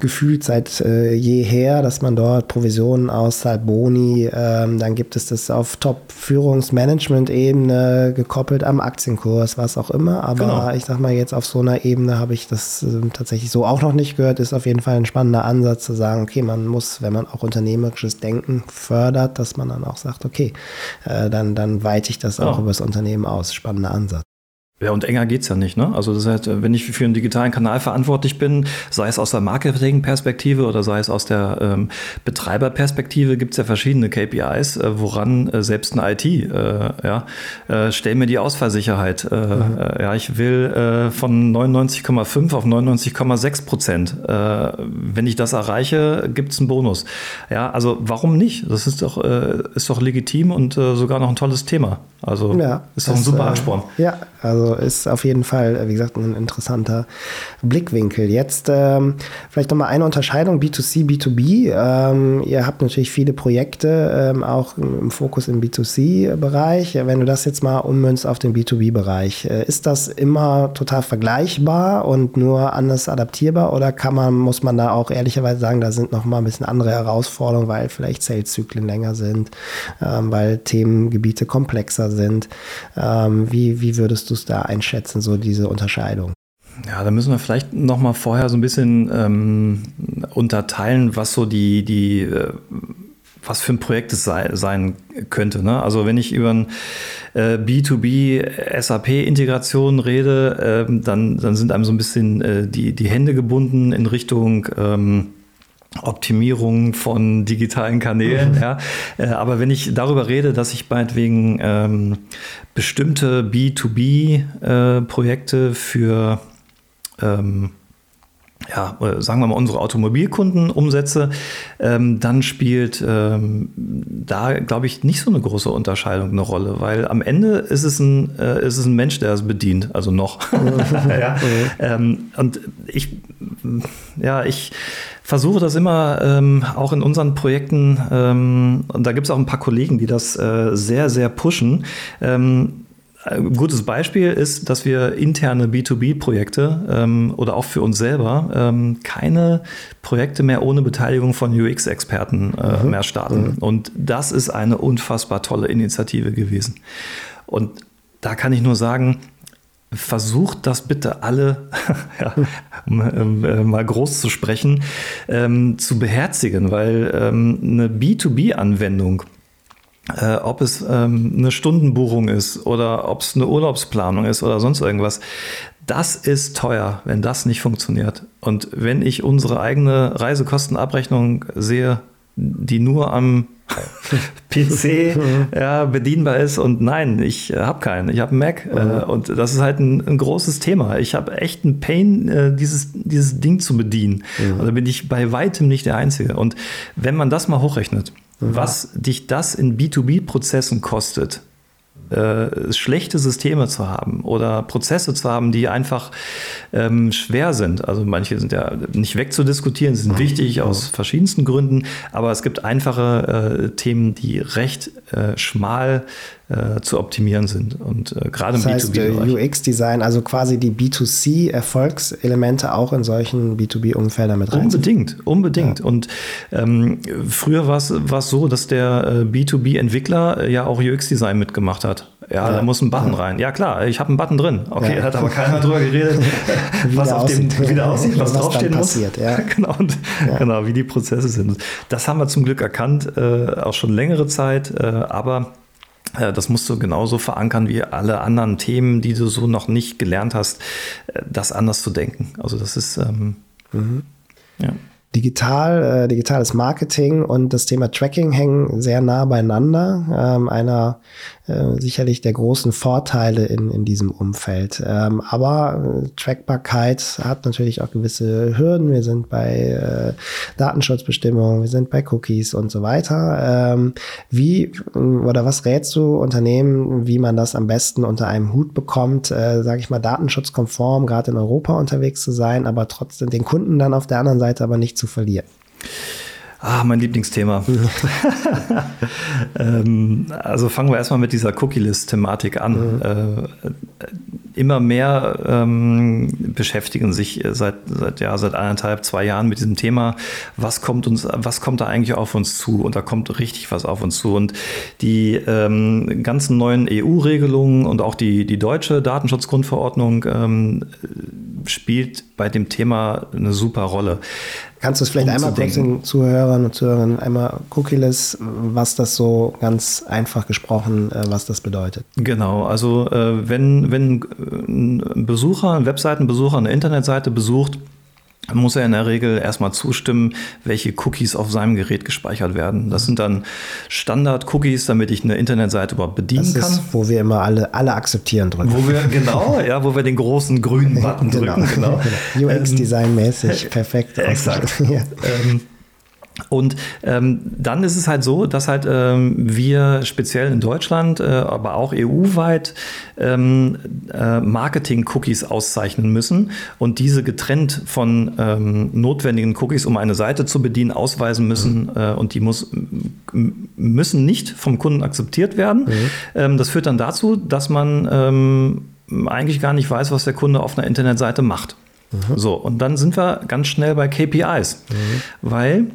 gefühlt seit äh, jeher, dass man dort Provisionen auszahlt, Boni. Ähm, dann gibt es das auf Top-Führungsmanagement-Ebene gekoppelt am Aktienkurs, was auch immer. Aber genau. ich sag mal, jetzt auf so einer Ebene habe ich das äh, tatsächlich so auch noch nicht gehört. Ist auf jeden Fall ein spannender Ansatz zu sagen, okay, man muss, wenn man auch unternehmerisches Denken fördert, dass man dann auch sagt, okay, äh, dann, dann weite ich das auch übers Unternehmen aus. Spannender Ansatz. Ja, und enger geht's ja nicht. Ne? Also das heißt, wenn ich für einen digitalen Kanal verantwortlich bin, sei es aus der Marketing-Perspektive oder sei es aus der ähm, Betreiberperspektive, gibt's ja verschiedene KPIs, äh, woran äh, selbst eine IT, äh, ja, äh, stell mir die Ausfallsicherheit. Äh, mhm. Äh, ja, ich will äh, von 99,5 auf 99,6 Prozent. Äh, wenn ich das erreiche, gibt's einen Bonus. Ja, also warum nicht? Das ist doch, äh, ist doch legitim und äh, sogar noch ein tolles Thema. Also ja, ist doch ein super Ansporn. ja, also ist auf jeden Fall, wie gesagt, ein interessanter Blickwinkel. Jetzt ähm, vielleicht nochmal eine Unterscheidung B2C, B2B. Ähm, ihr habt natürlich viele Projekte, ähm, auch im Fokus im B2C-Bereich. Wenn du das jetzt mal ummünzt auf den B2B-Bereich, äh, ist das immer total vergleichbar und nur anders adaptierbar oder kann man, muss man da auch ehrlicherweise sagen, da sind nochmal ein bisschen andere Herausforderungen, weil vielleicht Sales-Zyklen länger sind, ähm, weil Themengebiete komplexer sind. Ähm, wie, wie würdest du es da einschätzen, so diese Unterscheidung? Ja, da müssen wir vielleicht noch mal vorher so ein bisschen ähm, unterteilen, was so die, die äh, was für ein Projekt es sei, sein könnte. Ne? Also wenn ich über ein äh, B2B SAP-Integration rede, äh, dann, dann sind einem so ein bisschen äh, die, die Hände gebunden in Richtung ähm, Optimierung von digitalen Kanälen. Mhm. Ja. Äh, aber wenn ich darüber rede, dass ich meinetwegen ähm, bestimmte B2B-Projekte äh, für ähm, ja, sagen wir mal, unsere Automobilkunden umsetze, ähm, dann spielt ähm, da, glaube ich, nicht so eine große Unterscheidung eine Rolle, weil am Ende ist es ein, äh, ist es ein Mensch, der es bedient, also noch. <laughs> ja. ähm, und ich, ja, ich versuche das immer ähm, auch in unseren Projekten, ähm, und da gibt es auch ein paar Kollegen, die das äh, sehr, sehr pushen ähm, ein gutes Beispiel ist, dass wir interne B2B-Projekte ähm, oder auch für uns selber ähm, keine Projekte mehr ohne Beteiligung von UX-Experten äh, mhm. mehr starten. Mhm. Und das ist eine unfassbar tolle Initiative gewesen. Und da kann ich nur sagen, versucht das bitte alle, <laughs> ja, um, äh, mal groß zu sprechen, ähm, zu beherzigen, weil ähm, eine B2B-Anwendung äh, ob es ähm, eine Stundenbuchung ist oder ob es eine Urlaubsplanung ist oder sonst irgendwas. Das ist teuer, wenn das nicht funktioniert. Und wenn ich unsere eigene Reisekostenabrechnung sehe, die nur am <laughs> PC <laughs> ja, bedienbar ist und nein, ich habe keinen, ich habe einen Mac äh, mhm. und das ist halt ein, ein großes Thema. Ich habe echt einen Pain, äh, dieses, dieses Ding zu bedienen. Mhm. Und da bin ich bei weitem nicht der Einzige. Und wenn man das mal hochrechnet, was dich das in B2B-Prozessen kostet, äh, schlechte Systeme zu haben oder Prozesse zu haben, die einfach ähm, schwer sind. Also manche sind ja nicht wegzudiskutieren, sind wichtig aus verschiedensten Gründen, aber es gibt einfache äh, Themen, die recht äh, schmal äh, zu optimieren sind. Und äh, gerade das im B2B-Bereich. Äh, UX-Design, also quasi die B2C-Erfolgselemente auch in solchen B2B-Umfeldern mit rein. Unbedingt, unbedingt. Ja. Und ähm, früher war es so, dass der äh, B2B-Entwickler äh, ja auch UX-Design mitgemacht hat. Ja, ja, da muss ein Button ja. rein. Ja, klar, ich habe einen Button drin. Okay, ja. hat aber keiner drüber geredet, <laughs> was auf dem wieder aussieht, was, was draufstehen muss. Passiert, <laughs> ja. genau, und, genau, wie die Prozesse sind. Das haben wir zum Glück erkannt, äh, auch schon längere Zeit, äh, aber äh, das musst du genauso verankern wie alle anderen Themen, die du so noch nicht gelernt hast, äh, das anders zu denken. Also das ist ähm, mhm. ja. digital, äh, digitales Marketing und das Thema Tracking hängen sehr nah beieinander. Ähm, einer äh, sicherlich der großen Vorteile in, in diesem Umfeld. Ähm, aber äh, Trackbarkeit hat natürlich auch gewisse Hürden. Wir sind bei äh, Datenschutzbestimmungen, wir sind bei Cookies und so weiter. Ähm, wie oder was rätst du Unternehmen, wie man das am besten unter einem Hut bekommt, äh, sage ich mal, datenschutzkonform, gerade in Europa unterwegs zu sein, aber trotzdem den Kunden dann auf der anderen Seite aber nicht zu verlieren? Ah, mein Lieblingsthema. <laughs> ähm, also fangen wir erstmal mit dieser Cookie-List-Thematik an. Mhm. Äh, immer mehr ähm, beschäftigen sich seit, seit, ja, seit eineinhalb, zwei Jahren mit diesem Thema, was kommt uns, was kommt da eigentlich auf uns zu? Und da kommt richtig was auf uns zu. Und die ähm, ganzen neuen EU-Regelungen und auch die, die deutsche Datenschutzgrundverordnung ähm, spielt bei dem Thema eine super Rolle. Kannst du es vielleicht einmal kurz den Zuhörern und Zuhörern einmal Cookieless, was das so ganz einfach gesprochen, äh, was das bedeutet? Genau, also äh, wenn, wenn ein Besucher, ein Webseitenbesucher eine Internetseite besucht, muss er in der Regel erstmal zustimmen, welche Cookies auf seinem Gerät gespeichert werden. Das sind dann Standard-Cookies, damit ich eine Internetseite überhaupt bedienen das ist, kann. Wo wir immer alle, alle akzeptieren drücken. Wo wir, genau, ja, wo wir den großen grünen Button <laughs> genau. drücken. Genau. <laughs> genau. UX-Design-mäßig, ähm, <laughs> perfekt. Exakt. ja. ähm, und ähm, dann ist es halt so, dass halt ähm, wir speziell in Deutschland, äh, aber auch EU-weit ähm, äh, Marketing-Cookies auszeichnen müssen und diese getrennt von ähm, notwendigen Cookies, um eine Seite zu bedienen, ausweisen müssen. Mhm. Äh, und die muss, müssen nicht vom Kunden akzeptiert werden. Mhm. Ähm, das führt dann dazu, dass man ähm, eigentlich gar nicht weiß, was der Kunde auf einer Internetseite macht. Mhm. So, und dann sind wir ganz schnell bei KPIs, mhm. weil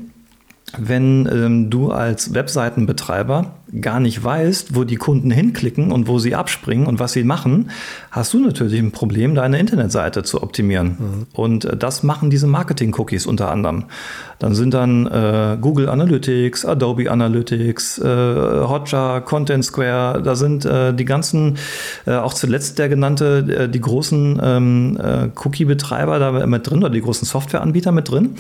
wenn ähm, du als Webseitenbetreiber gar nicht weißt, wo die Kunden hinklicken und wo sie abspringen und was sie machen, hast du natürlich ein Problem, deine Internetseite zu optimieren. Mhm. Und äh, das machen diese Marketing-Cookies unter anderem. Dann sind dann äh, Google Analytics, Adobe Analytics, äh, Hotjar, Content Square, da sind äh, die ganzen, äh, auch zuletzt der genannte, äh, die großen ähm, Cookie-Betreiber da mit drin oder die großen Softwareanbieter mit drin.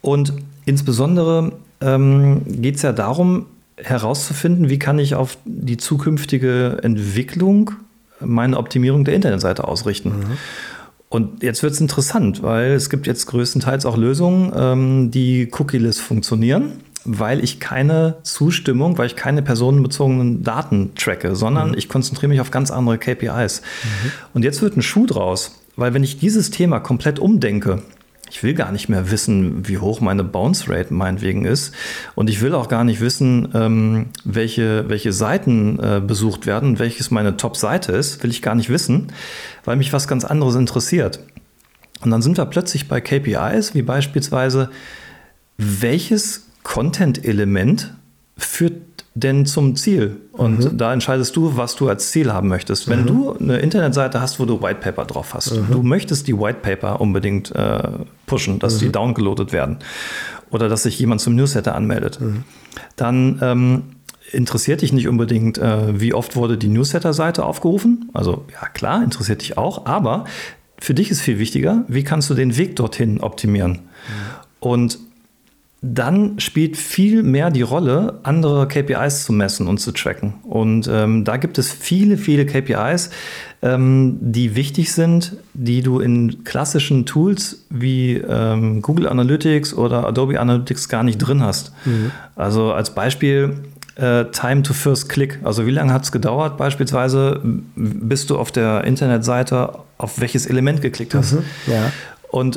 Und insbesondere ähm, geht es ja darum, herauszufinden, wie kann ich auf die zukünftige Entwicklung meine Optimierung der Internetseite ausrichten. Mhm. Und jetzt wird es interessant, weil es gibt jetzt größtenteils auch Lösungen, ähm, die cookieless funktionieren, weil ich keine Zustimmung, weil ich keine personenbezogenen Daten tracke, sondern mhm. ich konzentriere mich auf ganz andere KPIs. Mhm. Und jetzt wird ein Schuh draus, weil wenn ich dieses Thema komplett umdenke, ich will gar nicht mehr wissen, wie hoch meine Bounce Rate meinetwegen ist. Und ich will auch gar nicht wissen, ähm, welche, welche Seiten äh, besucht werden, welches meine Top-Seite ist. Will ich gar nicht wissen, weil mich was ganz anderes interessiert. Und dann sind wir plötzlich bei KPIs, wie beispielsweise, welches Content-Element führt denn zum Ziel? Und mhm. da entscheidest du, was du als Ziel haben möchtest. Wenn mhm. du eine Internetseite hast, wo du White Paper drauf hast, mhm. du möchtest die White Paper unbedingt äh, pushen, dass die mhm. downgeloadet werden oder dass sich jemand zum Newsletter anmeldet, mhm. dann ähm, interessiert dich nicht unbedingt, äh, wie oft wurde die Newsletter-Seite aufgerufen. Also ja, klar, interessiert dich auch, aber für dich ist viel wichtiger, wie kannst du den Weg dorthin optimieren? Mhm. Und dann spielt viel mehr die Rolle, andere KPIs zu messen und zu tracken. Und ähm, da gibt es viele, viele KPIs, ähm, die wichtig sind, die du in klassischen Tools wie ähm, Google Analytics oder Adobe Analytics gar nicht drin hast. Mhm. Also als Beispiel äh, Time to First Click. Also wie lange hat es gedauert beispielsweise, bis du auf der Internetseite auf welches Element geklickt hast? Mhm. Ja. Und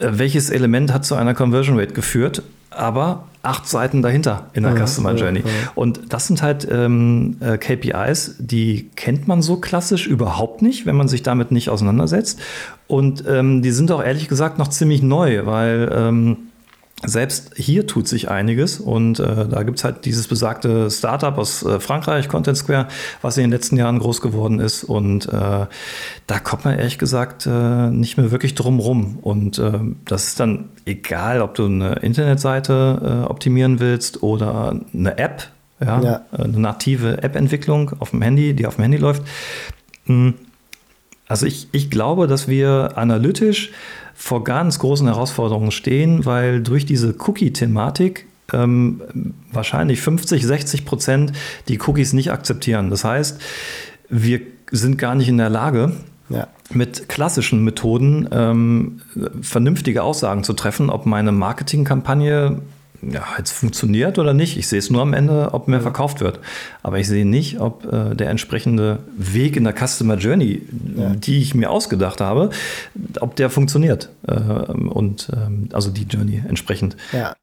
äh, welches Element hat zu einer Conversion Rate geführt? Aber acht Seiten dahinter in der ja, Customer Journey. Ja, ja. Und das sind halt ähm, äh, KPIs, die kennt man so klassisch überhaupt nicht, wenn man sich damit nicht auseinandersetzt. Und ähm, die sind auch ehrlich gesagt noch ziemlich neu, weil ähm, selbst hier tut sich einiges und äh, da gibt es halt dieses besagte Startup aus äh, Frankreich, Content Square, was in den letzten Jahren groß geworden ist und äh, da kommt man ehrlich gesagt äh, nicht mehr wirklich drum rum und äh, das ist dann egal, ob du eine Internetseite äh, optimieren willst oder eine App, ja, ja. eine native App-Entwicklung auf dem Handy, die auf dem Handy läuft. Hm. Also ich, ich glaube, dass wir analytisch vor ganz großen Herausforderungen stehen, weil durch diese Cookie-Thematik ähm, wahrscheinlich 50, 60 Prozent die Cookies nicht akzeptieren. Das heißt, wir sind gar nicht in der Lage, ja. mit klassischen Methoden ähm, vernünftige Aussagen zu treffen, ob meine Marketingkampagne ja, jetzt funktioniert oder nicht. Ich sehe es nur am Ende, ob mehr verkauft wird. Aber ich sehe nicht, ob äh, der entsprechende Weg in der Customer Journey, ja. die ich mir ausgedacht habe, ob der funktioniert. Äh, und ähm, also die Journey entsprechend. Ja.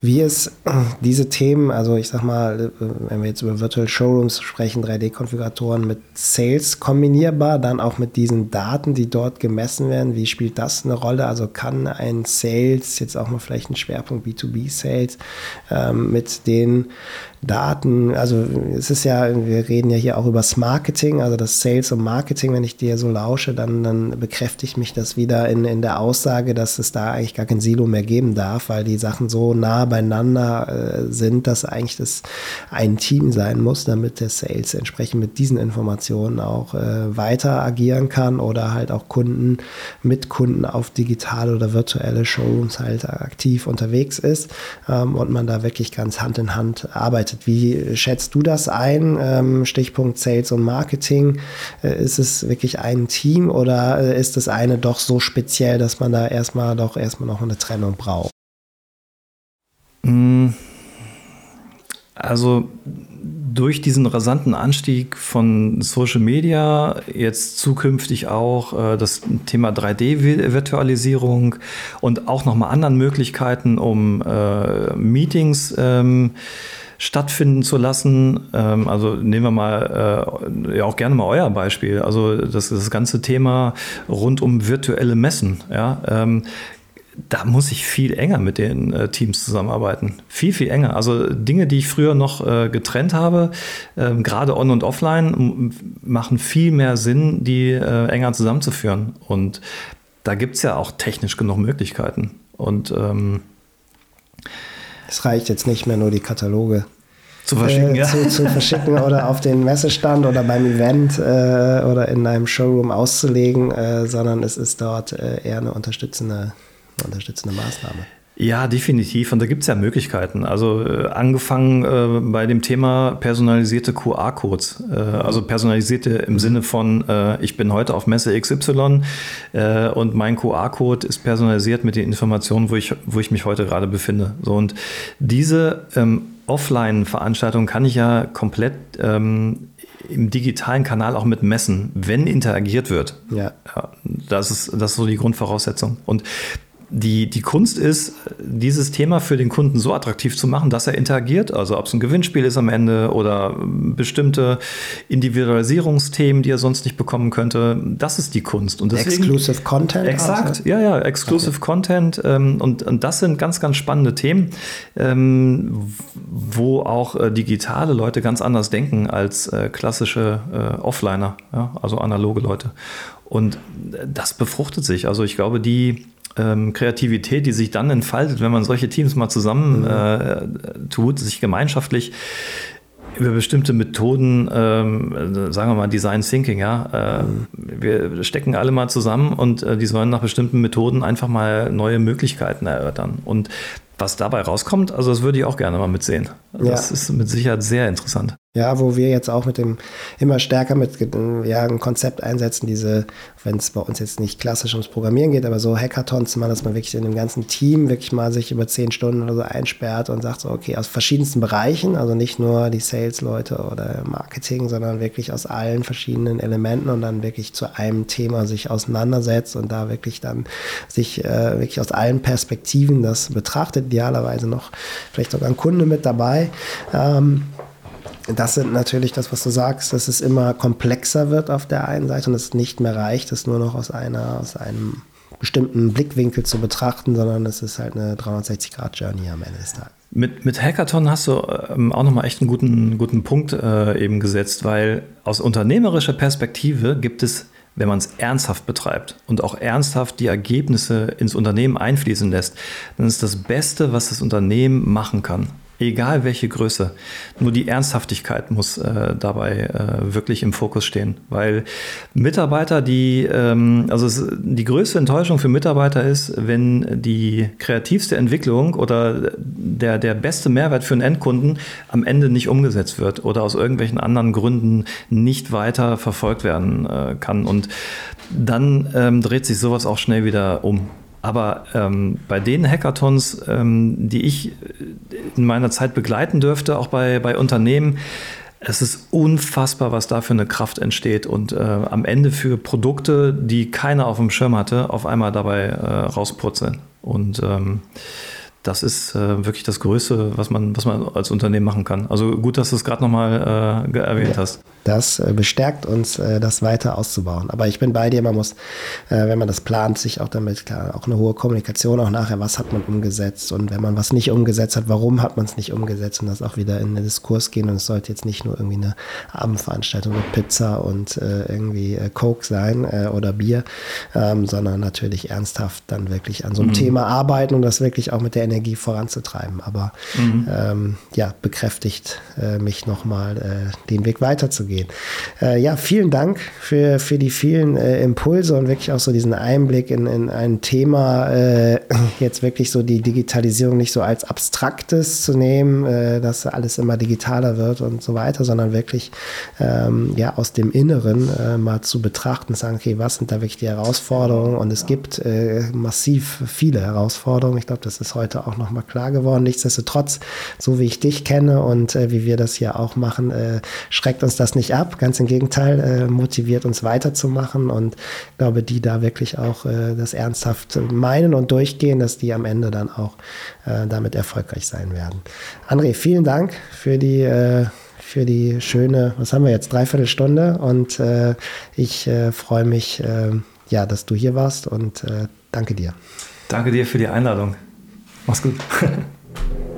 Wie ist diese Themen, also ich sag mal, wenn wir jetzt über Virtual Showrooms sprechen, 3D-Konfiguratoren mit Sales kombinierbar, dann auch mit diesen Daten, die dort gemessen werden, wie spielt das eine Rolle? Also kann ein Sales, jetzt auch mal vielleicht ein Schwerpunkt B2B-Sales, ähm, mit den Daten, also es ist ja, wir reden ja hier auch über das Marketing, also das Sales und Marketing, wenn ich dir so lausche, dann, dann bekräftigt mich das wieder in, in der Aussage, dass es da eigentlich gar kein Silo mehr geben darf, weil die Sachen so nah beieinander äh, sind, dass eigentlich das ein Team sein muss, damit der Sales entsprechend mit diesen Informationen auch äh, weiter agieren kann oder halt auch Kunden mit Kunden auf digitale oder virtuelle Showrooms halt aktiv unterwegs ist ähm, und man da wirklich ganz Hand in Hand arbeitet arbeitet. Wie schätzt du das ein? Ähm, Stichpunkt Sales und Marketing. Äh, ist es wirklich ein Team oder äh, ist das eine doch so speziell, dass man da erstmal doch erstmal noch eine Trennung braucht? Mm. Also durch diesen rasanten Anstieg von Social Media, jetzt zukünftig auch äh, das Thema 3D-Virtualisierung und auch nochmal anderen Möglichkeiten, um äh, Meetings ähm, stattfinden zu lassen. Ähm, also nehmen wir mal äh, ja auch gerne mal euer Beispiel. Also das, das ganze Thema rund um virtuelle Messen. Ja, ähm, da muss ich viel enger mit den äh, Teams zusammenarbeiten. Viel, viel enger. Also Dinge, die ich früher noch äh, getrennt habe, äh, gerade on und offline, machen viel mehr Sinn, die äh, enger zusammenzuführen. Und da gibt es ja auch technisch genug Möglichkeiten. Und ähm, es reicht jetzt nicht mehr nur die Kataloge zu verschicken, äh, ja. zu, zu, verschicken <laughs> oder auf den Messestand oder beim Event äh, oder in einem Showroom auszulegen, äh, sondern es ist dort äh, eher eine unterstützende, eine unterstützende Maßnahme. Ja, definitiv. Und da gibt es ja Möglichkeiten. Also äh, angefangen äh, bei dem Thema personalisierte QR-Codes. Äh, also personalisierte im mhm. Sinne von, äh, ich bin heute auf Messe XY äh, und mein QR-Code ist personalisiert mit den Informationen, wo ich, wo ich mich heute gerade befinde. So, und diese ähm, Offline-Veranstaltung kann ich ja komplett ähm, im digitalen Kanal auch mit messen, wenn interagiert wird. Ja. ja. das, ist, das ist so die Grundvoraussetzung. Und die, die Kunst ist, dieses Thema für den Kunden so attraktiv zu machen, dass er interagiert. Also ob es ein Gewinnspiel ist am Ende oder bestimmte Individualisierungsthemen, die er sonst nicht bekommen könnte. Das ist die Kunst. Und deswegen, Exclusive Content. Exakt, also? ja, ja, Exclusive okay. Content. Ähm, und, und das sind ganz, ganz spannende Themen, ähm, wo auch äh, digitale Leute ganz anders denken als äh, klassische äh, Offliner, ja, also analoge Leute. Und das befruchtet sich. Also ich glaube, die ähm, Kreativität, die sich dann entfaltet, wenn man solche Teams mal zusammen mhm. äh, tut, sich gemeinschaftlich über bestimmte Methoden, ähm, sagen wir mal Design Thinking, ja, äh, mhm. wir stecken alle mal zusammen und äh, die sollen nach bestimmten Methoden einfach mal neue Möglichkeiten erörtern. Und was dabei rauskommt, also das würde ich auch gerne mal mitsehen. Also das ist mit Sicherheit sehr interessant. Ja, wo wir jetzt auch mit dem immer stärker mit ja, ein Konzept einsetzen, diese, wenn es bei uns jetzt nicht klassisch ums Programmieren geht, aber so Hackathons mal, dass man wirklich in dem ganzen Team wirklich mal sich über zehn Stunden oder so einsperrt und sagt so, okay, aus verschiedensten Bereichen, also nicht nur die Sales-Leute oder Marketing, sondern wirklich aus allen verschiedenen Elementen und dann wirklich zu einem Thema sich auseinandersetzt und da wirklich dann sich äh, wirklich aus allen Perspektiven das betrachtet, idealerweise noch vielleicht sogar ein Kunde mit dabei. Ähm, das sind natürlich das, was du sagst, dass es immer komplexer wird auf der einen Seite und es nicht mehr reicht, es nur noch aus einer, aus einem bestimmten Blickwinkel zu betrachten, sondern es ist halt eine 360-Grad-Journey am Ende des Tages. Mit, mit Hackathon hast du ähm, auch nochmal echt einen guten, guten Punkt äh, eben gesetzt, weil aus unternehmerischer Perspektive gibt es, wenn man es ernsthaft betreibt und auch ernsthaft die Ergebnisse ins Unternehmen einfließen lässt, dann ist das Beste, was das Unternehmen machen kann, Egal welche Größe. Nur die Ernsthaftigkeit muss äh, dabei äh, wirklich im Fokus stehen. Weil Mitarbeiter, die, ähm, also es, die größte Enttäuschung für Mitarbeiter ist, wenn die kreativste Entwicklung oder der, der beste Mehrwert für einen Endkunden am Ende nicht umgesetzt wird oder aus irgendwelchen anderen Gründen nicht weiter verfolgt werden äh, kann. Und dann ähm, dreht sich sowas auch schnell wieder um. Aber ähm, bei den Hackathons, ähm, die ich in meiner Zeit begleiten dürfte, auch bei, bei Unternehmen, es ist unfassbar, was da für eine Kraft entsteht und äh, am Ende für Produkte, die keiner auf dem Schirm hatte, auf einmal dabei äh, rauspurzeln. Und ähm, das ist äh, wirklich das Größte, was man, was man als Unternehmen machen kann. Also gut, dass du es gerade nochmal äh, erwähnt ja, hast. Das äh, bestärkt uns, äh, das weiter auszubauen. Aber ich bin bei dir, man muss, äh, wenn man das plant, sich auch damit, klar, auch eine hohe Kommunikation auch nachher, was hat man umgesetzt und wenn man was nicht umgesetzt hat, warum hat man es nicht umgesetzt und das auch wieder in den Diskurs gehen und es sollte jetzt nicht nur irgendwie eine Abendveranstaltung mit Pizza und irgendwie Coke sein oder Bier, ähm, sondern natürlich ernsthaft dann wirklich an so einem mhm. Thema arbeiten und das wirklich auch mit der Energie voranzutreiben. Aber mhm. ähm, ja, bekräftigt äh, mich nochmal, äh, den Weg weiterzugehen. Äh, ja, vielen Dank für, für die vielen äh, Impulse und wirklich auch so diesen Einblick in, in ein Thema, äh, jetzt wirklich so die Digitalisierung nicht so als abstraktes zu nehmen, äh, dass alles immer digitaler wird und so weiter, sondern wirklich ähm, ja aus dem Inneren mal zu betrachten, sagen, okay, was sind da wirklich die Herausforderungen? Und es gibt massiv viele Herausforderungen. Ich glaube, das ist heute heute auch nochmal klar geworden. Nichtsdestotrotz, so wie ich dich kenne und äh, wie wir das hier auch machen, äh, schreckt uns das nicht ab. Ganz im Gegenteil, äh, motiviert uns weiterzumachen und ich glaube, die da wirklich auch äh, das ernsthaft meinen und durchgehen, dass die am Ende dann auch äh, damit erfolgreich sein werden. André, vielen Dank für die äh, für die schöne, was haben wir jetzt, dreiviertel Stunde und äh, ich äh, freue mich, äh, ja, dass du hier warst und danke dir. Danke dir für die Einladung. Mach's gut. <laughs>